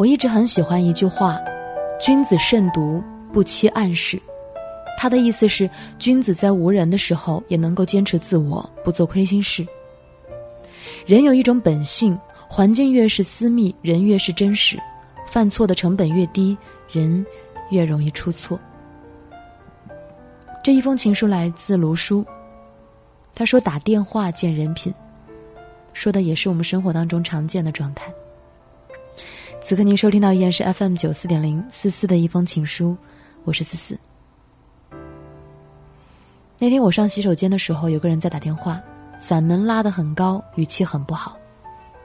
我一直很喜欢一句话：“君子慎独，不欺暗室。”他的意思是，君子在无人的时候也能够坚持自我，不做亏心事。人有一种本性，环境越是私密，人越是真实，犯错的成本越低，人越容易出错。这一封情书来自卢叔，他说：“打电话见人品。”说的也是我们生活当中常见的状态。此刻您收听到依然是 FM 九四点零四四的一封情书，我是思思。那天我上洗手间的时候，有个人在打电话，嗓门拉得很高，语气很不好。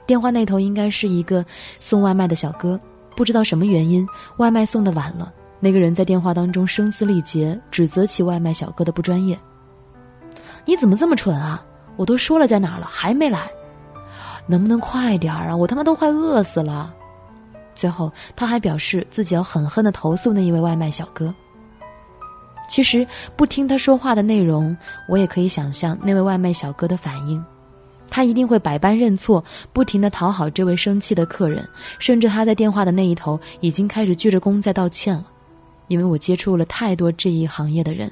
电话那头应该是一个送外卖的小哥，不知道什么原因，外卖送的晚了。那个人在电话当中声嘶力竭，指责起外卖小哥的不专业。你怎么这么蠢啊！我都说了在哪儿了，还没来。能不能快点儿啊！我他妈都快饿死了。最后，他还表示自己要狠狠的投诉那一位外卖小哥。其实，不听他说话的内容，我也可以想象那位外卖小哥的反应。他一定会百般认错，不停的讨好这位生气的客人，甚至他在电话的那一头已经开始鞠着躬在道歉了。因为我接触了太多这一行业的人，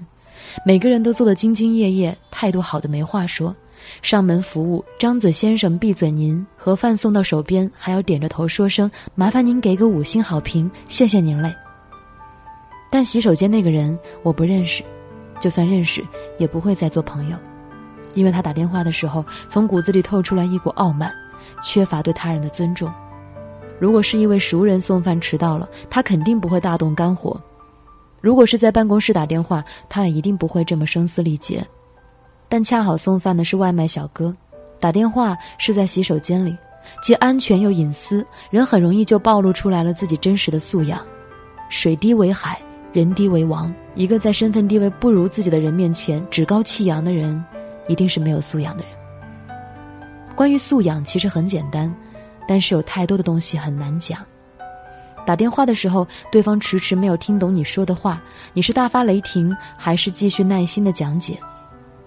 每个人都做得兢兢业业，态度好的没话说。上门服务，张嘴先生，闭嘴您。盒饭送到手边，还要点着头说声“麻烦您给个五星好评，谢谢您嘞。”但洗手间那个人我不认识，就算认识，也不会再做朋友，因为他打电话的时候，从骨子里透出来一股傲慢，缺乏对他人的尊重。如果是一位熟人送饭迟到了，他肯定不会大动肝火；如果是在办公室打电话，他也一定不会这么声嘶力竭。但恰好送饭的是外卖小哥，打电话是在洗手间里，既安全又隐私，人很容易就暴露出来了自己真实的素养。水低为海，人低为王。一个在身份地位不如自己的人面前趾高气扬的人，一定是没有素养的人。关于素养，其实很简单，但是有太多的东西很难讲。打电话的时候，对方迟迟没有听懂你说的话，你是大发雷霆，还是继续耐心的讲解？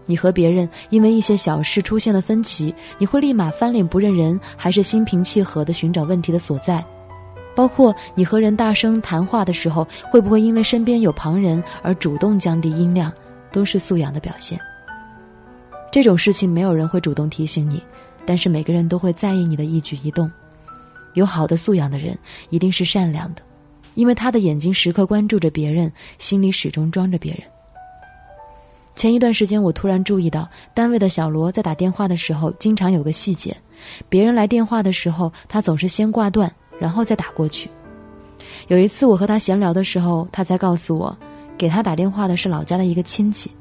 你和别人因为一些小事出现了分歧，你会立马翻脸不认人，还是心平气和的寻找问题的所在？包括你和人大声谈话的时候，会不会因为身边有旁人而主动降低音量？都是素养的表现。这种事情没有人会主动提醒你，但是每个人都会在意你的一举一动。有好的素养的人一定是善良的，因为他的眼睛时刻关注着别人，心里始终装着别人。前一段时间，我突然注意到单位的小罗在打电话的时候，经常有个细节：别人来电话的时候，他总是先挂断，然后再打过去。有一次我和他闲聊的时候，他才告诉我，给他打电话的是老家的一个亲戚，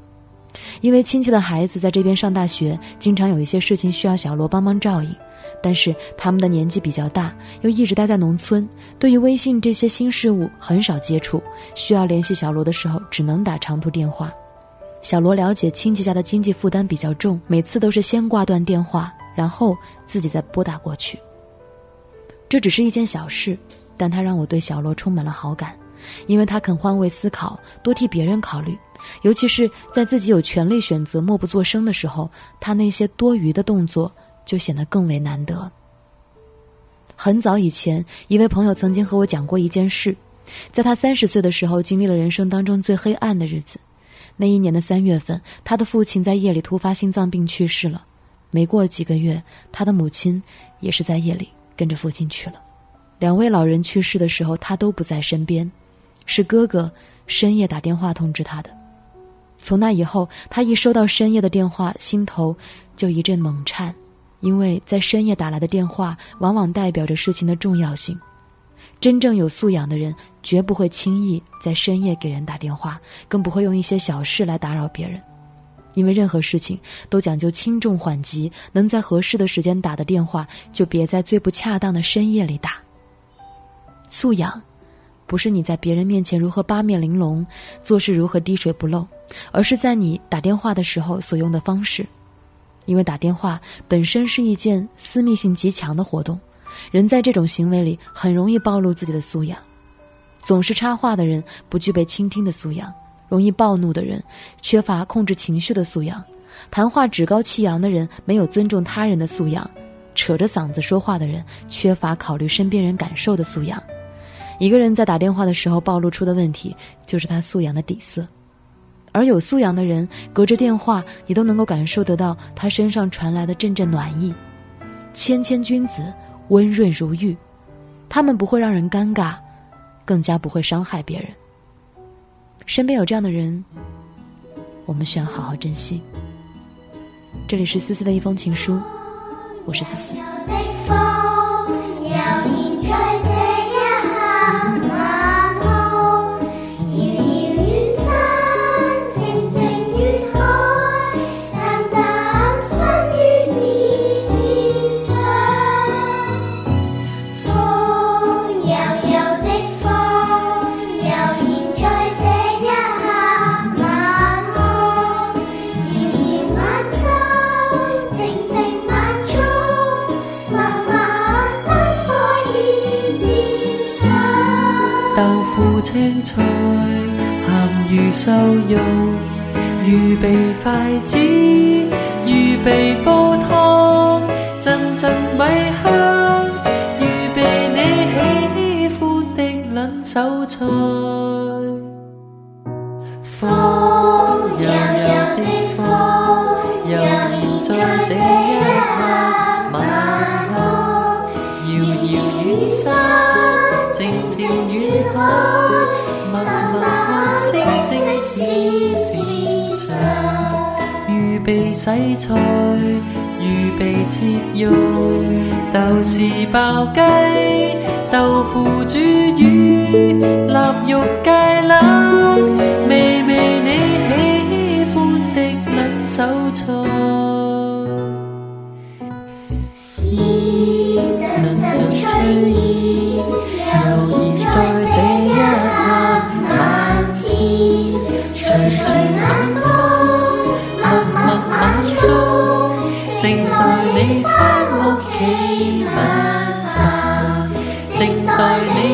因为亲戚的孩子在这边上大学，经常有一些事情需要小罗帮忙照应，但是他们的年纪比较大，又一直待在农村，对于微信这些新事物很少接触，需要联系小罗的时候，只能打长途电话。小罗了解亲戚家的经济负担比较重，每次都是先挂断电话，然后自己再拨打过去。这只是一件小事，但他让我对小罗充满了好感，因为他肯换位思考，多替别人考虑，尤其是在自己有权利选择默不作声的时候，他那些多余的动作就显得更为难得。很早以前，一位朋友曾经和我讲过一件事，在他三十岁的时候，经历了人生当中最黑暗的日子。那一年的三月份，他的父亲在夜里突发心脏病去世了。没过几个月，他的母亲也是在夜里跟着父亲去了。两位老人去世的时候，他都不在身边，是哥哥深夜打电话通知他的。从那以后，他一收到深夜的电话，心头就一阵猛颤，因为在深夜打来的电话，往往代表着事情的重要性。真正有素养的人，绝不会轻易在深夜给人打电话，更不会用一些小事来打扰别人，因为任何事情都讲究轻重缓急，能在合适的时间打的电话，就别在最不恰当的深夜里打。素养，不是你在别人面前如何八面玲珑，做事如何滴水不漏，而是在你打电话的时候所用的方式，因为打电话本身是一件私密性极强的活动。人在这种行为里很容易暴露自己的素养，总是插话的人不具备倾听的素养，容易暴怒的人缺乏控制情绪的素养，谈话趾高气扬的人没有尊重他人的素养，扯着嗓子说话的人缺乏考虑身边人感受的素养，一个人在打电话的时候暴露出的问题，就是他素养的底色。而有素养的人，隔着电话，你都能够感受得到他身上传来的阵阵暖意。谦谦君子，温润如玉，他们不会让人尴尬，更加不会伤害别人。身边有这样的人，我们需要好好珍惜。这里是思思的一封情书，我是思思。菜咸鱼瘦肉，预备筷子，预备煲汤，阵阵米香，预备你喜欢的冷手菜。风柔柔的风，悠然在这一刻，晚安，遥遥远山。静静远海，被。洗菜，预备切肉，豆豉爆鸡，豆腐煮鱼，你